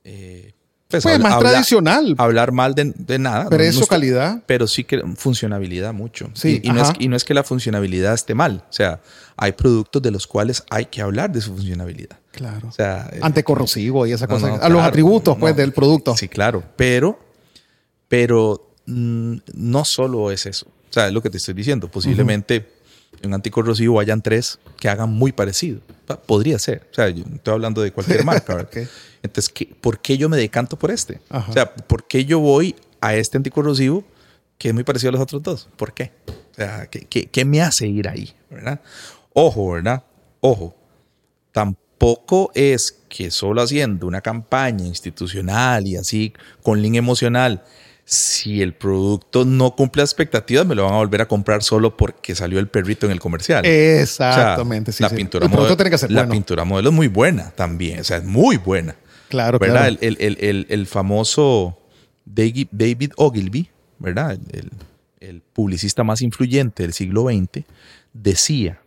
eh, pues, Pues habla- más habla- tradicional, Hablar mal de, de nada. pero eso no calidad. pero sí que funcionabilidad mucho. Sí, y, y no es, y no es que la funcionabilidad esté mal. O sea, hay productos de los cuales hay que hablar de su funcionabilidad. Claro. O sea, Anticorrosivo y esa no, cosa. no, a los atributos, pues, no, del producto. Sí, claro. Pero, pero mm, no solo es eso. O sea, es lo que te estoy diciendo. Posiblemente en un anticorrosivo hayan tres que hagan muy parecido. Pa- Podría ser. O sea, yo estoy hablando de cualquier marca. Entonces, ¿qué- ¿por qué yo me decanto por este? Ajá. O sea, ¿por qué yo voy a este anticorrosivo que es muy parecido a los otros dos? ¿Por qué? O sea, ¿qué, qué- qué me hace ir ahí? ¿Verdad? Ojo, ¿verdad? Ojo. Tampoco es que solo haciendo una campaña institucional y así con link emocional, si el producto no cumple expectativas, me lo van a volver a comprar solo porque salió el perrito en el comercial. Exactamente. O sea, sí, la sí. pintura El modelo, tiene que ser la bueno. pintura modelo es muy buena también, o sea, es muy buena. Claro, ¿Verdad? claro. El, el- el- el- famoso David, Ogilvy, ¿verdad? El, el- el publicista más influyente del siglo XX, decía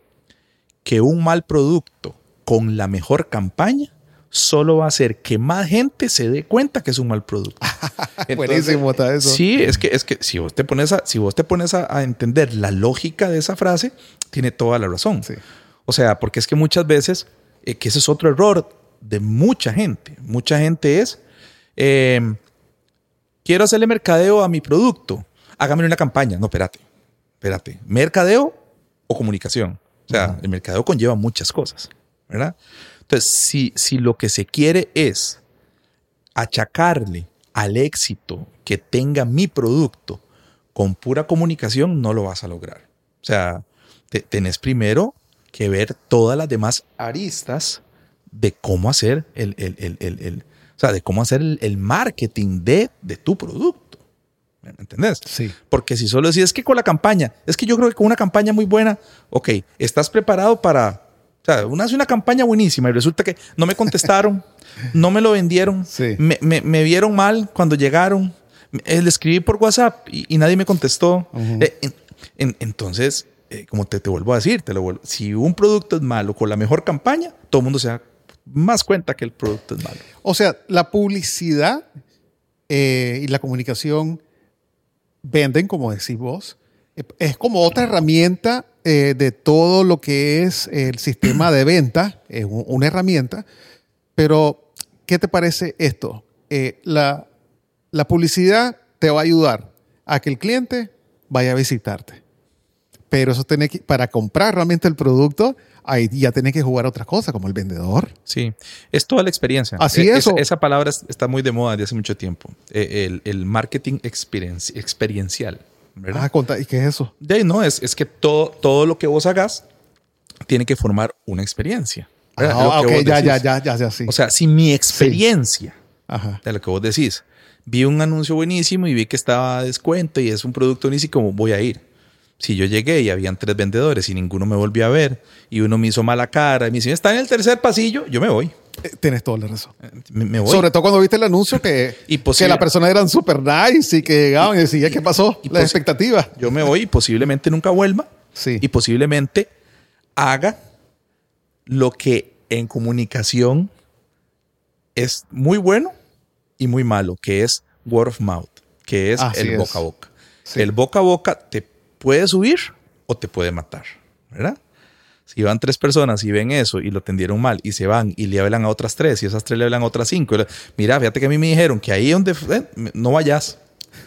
que un mal producto con la mejor campaña solo va a hacer que más gente se dé cuenta que es un mal producto. Entonces, Buenísimo está eso. Sí, es que, es que si vos te pones, a, si vos te pones a, a entender la lógica de esa frase, tiene toda la razón. Sí. O sea, porque es que muchas veces, eh, que ese es otro error de mucha gente. Mucha gente es, eh, quiero hacerle mercadeo a mi producto, hágame una campaña. No, espérate, espérate. ¿Mercadeo o comunicación? O sea, el mercadeo conlleva muchas cosas, ¿verdad? Entonces, si, si lo que se quiere es achacarle al éxito que tenga mi producto con pura comunicación, no lo vas a lograr. O sea, te- tenés primero que ver todas las demás aristas de cómo hacer el, el- el- el- el- o sea, de cómo hacer el, marketing de, de tu producto. ¿Me entendés? Sí. Porque si solo decís, es que con la campaña, es que yo creo que con una campaña muy buena, ok, estás preparado para, sea, uno hace una campaña buenísima y resulta que no me contestaron, no me lo vendieron, Sí. me, me- me vieron mal cuando llegaron, eh, le escribí por WhatsApp y, y nadie me contestó. Ujú. Eh, en- en- entonces, eh, como te, te vuelvo a decir, te lo vuelvo- si un producto es malo con la mejor campaña, todo el mundo se da más cuenta que el producto es malo. O sea, la publicidad eh, y la comunicación venden, como decís vos. Eh, Es como otra herramienta eh, de todo lo que es el sistema de venta. Es un- una herramienta. Pero, ¿qué te parece esto? Eh, la, la publicidad te va a ayudar a que el cliente vaya a visitarte. Pero eso tiene que, para comprar realmente el producto, ahí ya tienes que jugar otras cosas, como el vendedor. Sí, es toda la experiencia. Así Eh, es, Esa, palabra es- está muy de moda desde hace mucho tiempo. Eh, el, el marketing experienci- experiencial. ¿Verdad? Ah, conta- ¿y qué es eso? De ahí no, es, es que todo, todo lo que vos hagas tiene que formar una experiencia. Ah, ok, ya, ya, ya, ya, ya, sí. O sea, si mi experiencia Ajá. de lo que vos decís, vi un anuncio buenísimo y vi que estaba a descuento y es un producto buenísimo, voy a ir? Si yo llegué y habían tres vendedores y ninguno me volvió a ver y uno me hizo mala cara y me dice, está en el tercer pasillo, yo me voy. Eh, Tienes toda la razón. Me, me voy. Sobre todo cuando viste el anuncio que, Y que la persona eran super nice y que llegaban y decían, ¿qué pasó? Y La expectativa. Yo me voy y posiblemente nunca vuelva. Sí. Y posiblemente haga lo que en comunicación es muy bueno y muy malo, que es word of mouth, que es Así el es. boca a boca. Sí. El boca a boca te puede subir o te puede matar, ¿verdad? Si van tres personas y ven eso y lo tendieron mal y se van y le hablan a otras tres y esas tres le hablan a otras cinco, y le- mira, fíjate que a mí me dijeron que ahí donde eh, no vayas,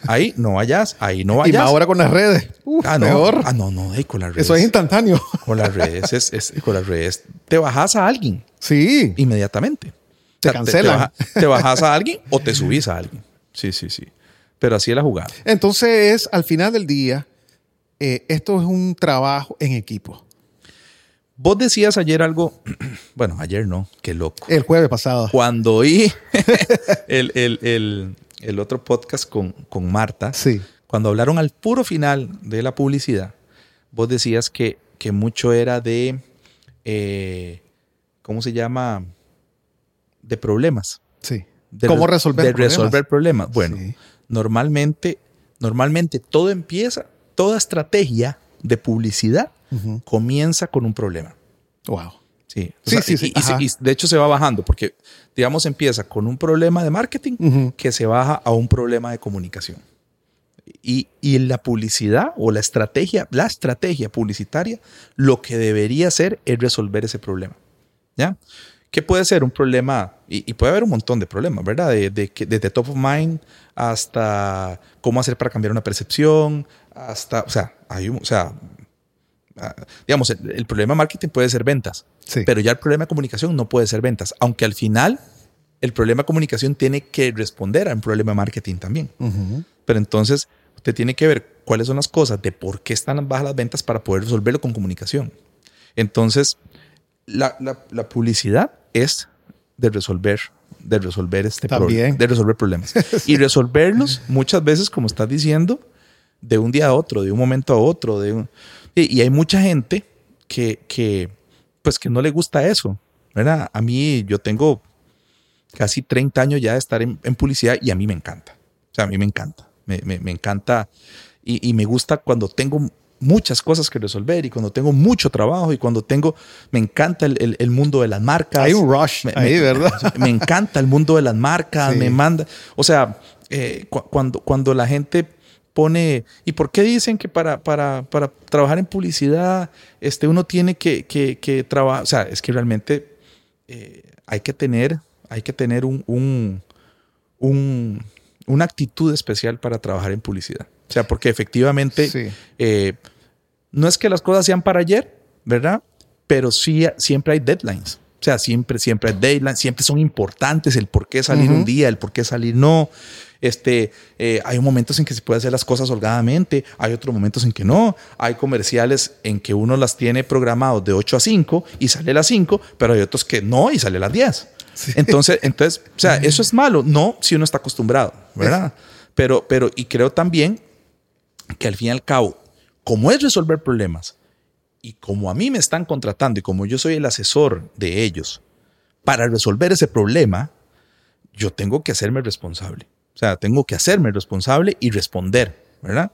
ahí no vayas, ahí no y vayas. más ahora con las redes. Uf, Ah, no. peor. Ah, no, no, ey, con las redes. Eso es instantáneo. Con las redes, es, es- con las redes te bajas a alguien sí. inmediatamente. Te cancelan. Te, baja- te bajas a alguien o te subís a alguien. Sí, sí, sí. pero así es la jugada. Entonces, al final del día, eh, esto es un trabajo en equipo. Vos decías ayer algo, bueno, ayer no, qué loco. El jueves pasado. Cuando oí el, el- el- el otro podcast con, con Marta, Sí. cuando hablaron al puro final de la publicidad, vos decías que, que mucho era de, eh, ¿cómo se llama? De problemas. Sí. De ¿Cómo re- resolver de problemas? resolver problemas. Bueno, Sí. normalmente, normalmente todo empieza, toda estrategia de publicidad Ujú. comienza con un problema. Wow. Sí, O Sí, sea, sí, y- sí, y ajá. y de hecho se va bajando porque, digamos, empieza con un problema de marketing Ujú. que se baja a un problema de comunicación. Y, y la publicidad o la estrategia, la estrategia publicitaria, lo que debería hacer es resolver ese problema. ¿Ya? ¿Qué puede ser un problema? Y, y puede haber un montón de problemas, ¿verdad? De, de que- desde top of mind hasta cómo hacer para cambiar una percepción, hasta, o sea, hay un, o sea, digamos, el, el problema de marketing puede ser ventas, Sí. pero ya el problema de comunicación no puede ser ventas, aunque al final el problema de comunicación tiene que responder a un problema de marketing también. Pero entonces usted tiene que ver cuáles son las cosas de por qué están bajas las ventas para poder resolverlo con comunicación. Entonces, la, la- la publicidad es de resolver, de resolver este problema, de resolver problemas. Y resolverlos muchas veces, como estás diciendo, de un día a otro, de un momento a otro. De un- y, hay mucha gente que, que, pues, que no le gusta eso. ¿verdad? A mí, yo tengo casi 30 años ya de estar en, en publicidad y a mí me encanta. O sea, a mí me encanta. Me, me- me encanta y, y me gusta cuando tengo muchas cosas que resolver y cuando tengo mucho trabajo y cuando tengo, me encanta el, el- el mundo de las marcas. Hay un rush Me- ahí, ¿verdad? Me encanta el mundo de las marcas, Sí. me manda, o sea, eh, cu- cuando, cuando la gente pone, ¿y por qué dicen que para, para, para trabajar en publicidad este, uno tiene que, que, que trabajar? O sea, es que realmente eh, hay que tener, hay que tener un, un- un- una actitud especial para trabajar en publicidad. O sea, porque efectivamente Sí. eh, no es que las cosas sean para ayer, ¿verdad? Pero sí siempre hay deadlines. O sea, siempre, siempre hay deadlines, siempre son importantes el por qué salir un día, el por qué salir no. Este, eh, hay momentos en que se puede hacer las cosas holgadamente, hay otros momentos en que no. Hay comerciales en que uno las tiene programados de 8 a 5 y sale a las 5, pero hay otros que no y sale a las 10. Sí. Entonces, entonces, o sea, eso es malo. No, si uno está acostumbrado, ¿verdad? Pero, pero, y creo también que al fin y al cabo, como es resolver problemas y como a mí me están contratando y como yo soy el asesor de ellos para resolver ese problema, yo tengo que hacerme responsable. O sea, tengo que hacerme responsable y responder, ¿verdad?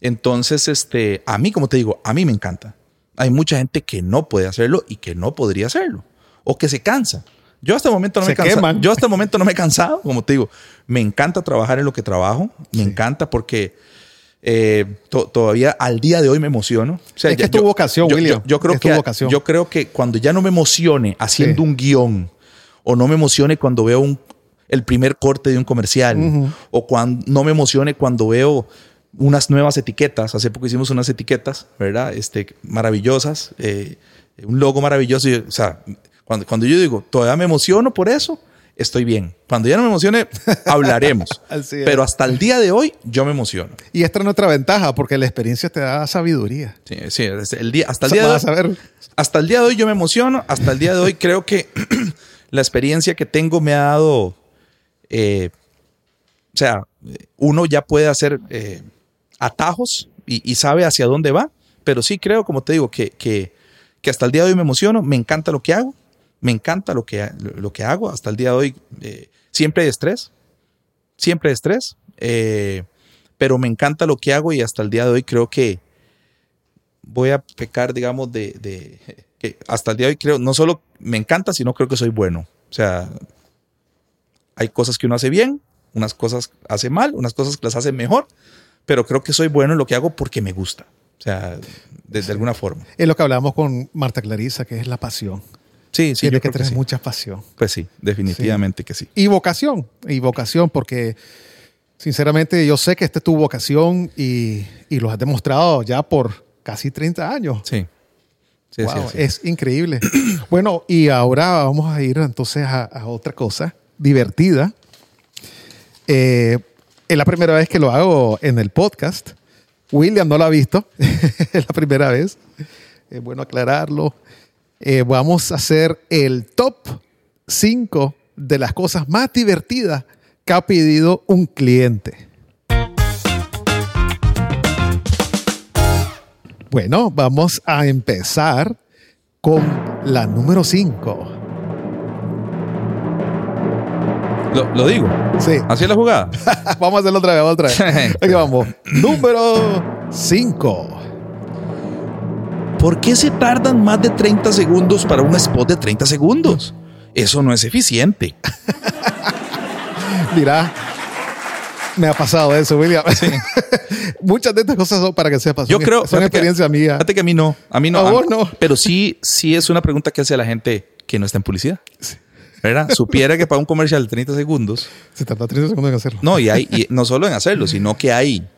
Entonces, este, a mí, como te digo, a mí me encanta. Hay mucha gente que no puede hacerlo y que no podría hacerlo o que se cansa. Yo hasta el momento no Se me he cansado. queman. Yo hasta el momento no me he cansado, como te digo. Me encanta trabajar en lo que trabajo. Me encanta porque eh, to- todavía al día de hoy me emociono. O sea, Es que es tu vocación, yo, William. Yo, yo creo Es tu que vocación. yo creo que cuando ya no me emocione haciendo Sí. un guion o no me emocione cuando veo un, el primer corte de un comercial o cuando no me emocione cuando veo unas nuevas etiquetas. Hace poco hicimos unas etiquetas, ¿verdad? Este, maravillosas, eh, un logo maravilloso. y, o sea, cuando, cuando yo digo, todavía me emociono por eso, estoy bien. Cuando ya no me emocione, hablaremos. Pero hasta el día de hoy, yo me emociono. Y esta es nuestra ventaja, porque la experiencia te da sabiduría. Sí, sí, el día, hasta el día de hoy, hasta el día de hoy yo me emociono. Hasta el día de hoy creo que la experiencia que tengo me ha dado. Eh, o sea, uno ya puede hacer eh, atajos y, sabe hacia dónde va. Pero sí creo, como te digo, que, que, hasta el día de hoy me emociono. Me encanta lo que hago. Me encanta lo que, lo que hago. Hasta el día de hoy eh, siempre hay estrés. Siempre hay estrés. pero me encanta lo que hago y hasta el día de hoy creo que voy a pecar, digamos, de, de- hasta el día de hoy creo, no solo me encanta, sino creo que soy bueno. O sea, hay cosas que uno hace bien, unas cosas hace mal, unas cosas las hace mejor, pero creo que soy bueno en lo que hago porque me gusta. O sea, de, de alguna forma. Es lo que hablamos con Marta Clarisa, que es la pasión. Sí, sí, Tiene que que tener sí. mucha pasión. Pues sí, definitivamente que sí. Y vocación, y vocación, porque sinceramente yo sé que esta es tu vocación y, y lo has demostrado ya por casi 30 años. Sí. Sí, sí, Wow, sí. Es increíble. bueno, y ahora vamos a ir entonces a, a otra cosa divertida. Eh, Es la primera vez que lo hago en el podcast. William no lo ha visto. es la primera vez. Es bueno aclararlo. Eh, vamos a hacer el top 5 de las cosas más divertidas que ha pedido un cliente. Bueno, vamos a empezar con la número 5. Lo, lo digo. Sí. Así es la jugada. vamos a hacerlo otra vez, otra vez. Aquí vamos. Número 5. ¿Por qué se tardan más de 30 segundos para un spot de 30 segundos? Eso no es eficiente. Mira, me ha pasado eso, William. Muchas de estas cosas son para que sepas. Yo creo. Fíjate que- experiencia mía. Fíjate que a mí no. A mí no. A a- vos no. Pero sí, sí es una pregunta que hace a la gente que no está en publicidad. ¿Verdad? Supiera que para un comercial de 30 segundos. Se tarda 30 segundos en hacerlo. No, y hay, y no solo en hacerlo, sino que hay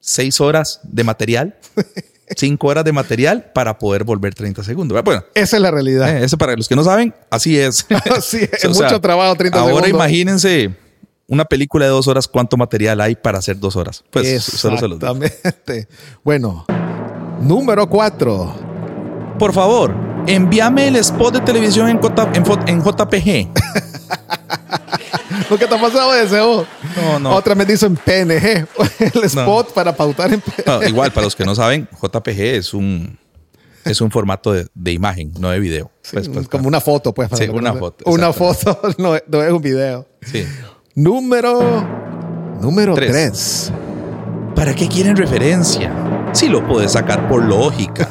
seis horas de material, cinco horas de material para poder volver 30 segundos. Bueno, Esa es la realidad. eh, eso para los que no saben, así es. sí, es O sea, mucho trabajo, 30 ahora segundos. imagínense una película de dos horas, ¿cuánto material hay para hacer dos horas? Pues solo se los digo. Exactamente. Bueno, número 4. Por favor, envíame el spot de televisión en, J- en en JPG. ¿Por qué te ha pasado ese? vos? No, no. Otra me dicen PNG, el spot para pautar en PNG. No, igual, para los que no saben, JPG es un, es un formato de, de imagen, no de video. Pues, pues, como una foto, pues. para Sí, que lo una foto, Una foto, no, no es un video. sí. Número, número Tres. 3. ¿Para qué quieren referencia? Si lo puedes sacar por lógica.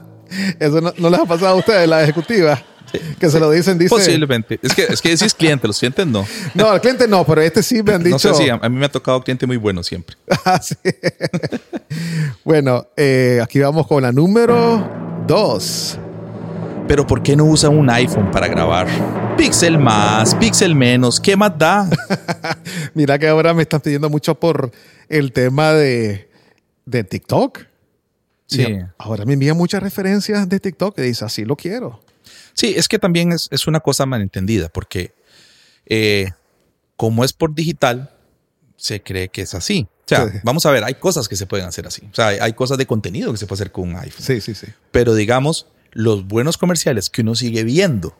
Eso no, no les ha pasado a ustedes, la ejecutiva. Que se lo dicen, dice. Posiblemente. Es que, es que decís cliente, los clientes no. No, al cliente no, pero este sí me han dicho. No sé si a, a mí me ha tocado cliente muy bueno siempre. Ah, sí. bueno, eh, aquí vamos con la número 2. Pero ¿por qué no usan un iPhone para grabar? Pixel más, pixel menos, ¿qué más da? Mira que ahora me están pidiendo mucho por el tema de, de TikTok. Sí. Y ahora me envían muchas referencias de TikTok y dice, así lo quiero. Sí, es que también es, es una cosa malentendida, porque eh, como es por digital, se cree que es así. O sea, Sí. vamos a ver, hay cosas que se pueden hacer así. O sea, hay, hay cosas de contenido que se puede hacer con un iPhone. Sí, sí, sí. Pero digamos, los buenos comerciales que uno sigue viendo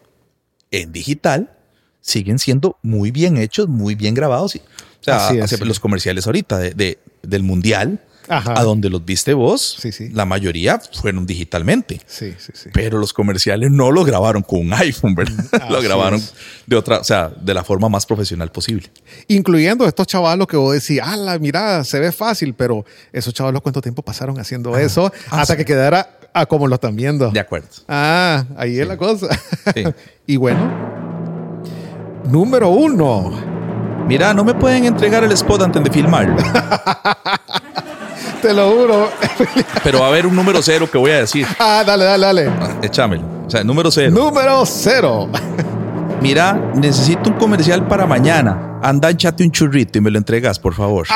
en digital siguen siendo muy bien hechos, muy bien grabados. O sea, Así es, hace- sí. los comerciales ahorita de, de- del mundial, Ajá. a donde los viste vos, Sí, sí. la mayoría fueron digitalmente. Sí, sí, sí. Pero los comerciales no lo grabaron con un iPhone, ¿verdad? lo Así grabaron es. de otra, o sea, de la forma más profesional posible. Incluyendo estos chavalos que vos decís, ah, la mira, se ve fácil, pero esos chavalos cuánto tiempo pasaron haciendo eso Ah, hasta que quedara a como lo están viendo. De acuerdo. Ah, ahí es la cosa. Sí. y bueno, número uno. Mira, no me pueden entregar el spot antes de filmarlo, Te lo juro. pero va a haber un número cero que voy a decir. ah, dale, dale, dale. Ah, Échamelo. O sea, número cero. Número cero. Mira, necesito un comercial para mañana. Anda, échate un churrito y me lo entregas, por favor.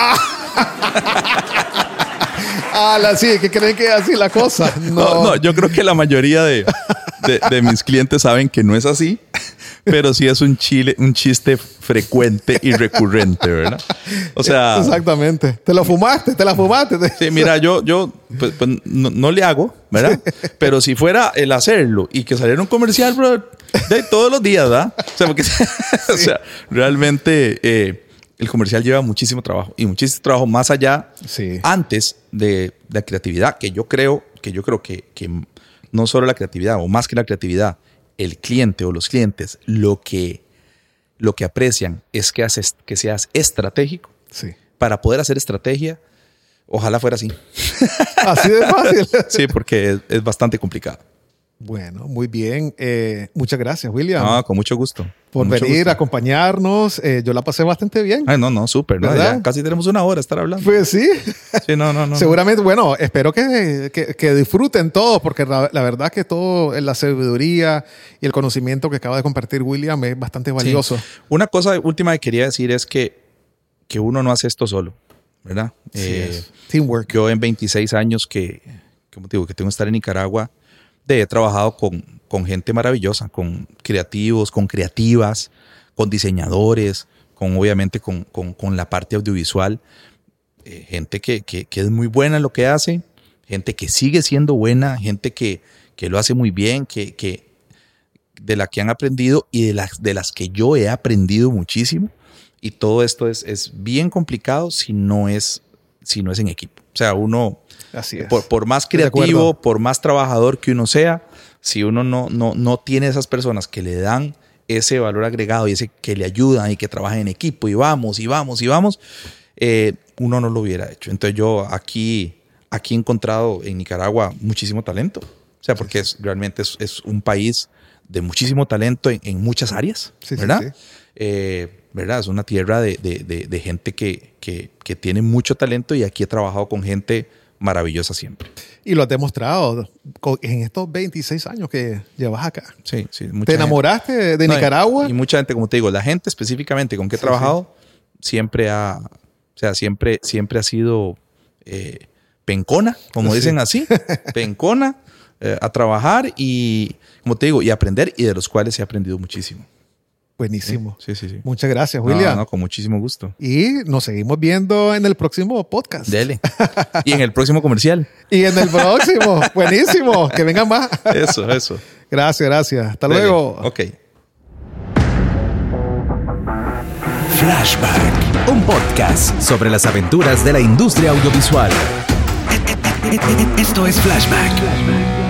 Ah, la sí, que creen que es así la cosa. No, No, no, yo creo que la mayoría de, de- de mis clientes saben que no es así, pero sí es un, chile, un chiste frecuente y recurrente, ¿verdad? O sea, Exactamente. Te lo fumaste, te la fumaste. sí, mira, yo, yo pues, pues, no, no le hago, ¿verdad? Pero si fuera el hacerlo y que saliera un comercial, bro, de todos los días, ¿verdad? O sea, porque, o sea realmente eh, el comercial lleva muchísimo trabajo y muchísimo trabajo más allá Sí. antes de la creatividad, que yo creo que yo creo que, que no solo la creatividad, o más que la creatividad, el cliente o los clientes lo que, lo que aprecian es que, haces, que seas estratégico. Sí. Para poder hacer estrategia, ojalá fuera así. Así de fácil. Sí, porque es, es bastante complicado. Bueno, muy bien. Eh, muchas gracias, William, Ah, con mucho gusto. por mucho venir gusto. a acompañarnos. Eh, yo la pasé bastante bien. Ay, no, no, súper. ¿no? ¿Verdad? Ya casi tenemos una hora estar hablando. Pues sí. Sí, no, no, no. Seguramente, bueno, espero que, que- que disfruten todos, porque la, la verdad que todo, la sabiduría y el conocimiento que acaba de compartir William es bastante Sí. valioso. Una cosa última que quería decir es que, que uno no hace esto solo, ¿verdad? Eh. Teamwork. Yo en 26 años que, como te digo, que tengo que estar en Nicaragua, de- he trabajado con, con gente maravillosa, con creativos, con creativas, con diseñadores, con obviamente con, con, con la parte audiovisual. Eh, gente que, que, que, es muy buena en lo que hace, gente que sigue siendo buena, gente que, que lo hace muy bien, que, que de la que han aprendido y de las, de las que yo he aprendido muchísimo. Y todo esto es, es bien complicado si no es, si no es en equipo. O sea, uno, Así es. por, por más creativo, por más trabajador que uno sea, si uno no, no, no tiene esas personas que le dan ese valor agregado y ese que le ayudan y que trabajan en equipo y vamos y vamos y vamos, eh, uno no lo hubiera hecho. Entonces yo aquí, aquí he encontrado en Nicaragua muchísimo talento. O sea, porque es, realmente es, es un país de muchísimo talento en, en muchas áreas, Sí, sí, ¿verdad? sí. Eh, ¿verdad? Es una tierra de, de- de- de gente que, que- que tiene mucho talento y aquí he trabajado con gente maravillosa siempre. Y lo has demostrado en estos 26 años que llevas acá. Sí, sí. mucha ¿Te gente. enamoraste de, de No, y- Nicaragua? Y, mucha gente, como te digo, la gente específicamente con que he Sí, trabajado siempre ha, o sea, siempre, siempre ha sido eh, pencona, como Sí. dicen así, pencona eh, a trabajar y, como te digo, y aprender y de los cuales he aprendido muchísimo. Buenísimo. Sí, sí, sí. Muchas gracias, William. no, con muchísimo gusto. Y nos seguimos viendo en el próximo podcast. Dele. y en el próximo comercial. Y en el próximo. Buenísimo. Que vengan más. Eso, eso. Gracias, gracias. Hasta Dele. luego. Ok. Flashback, un podcast sobre las aventuras de la industria audiovisual. Esto es Flashback.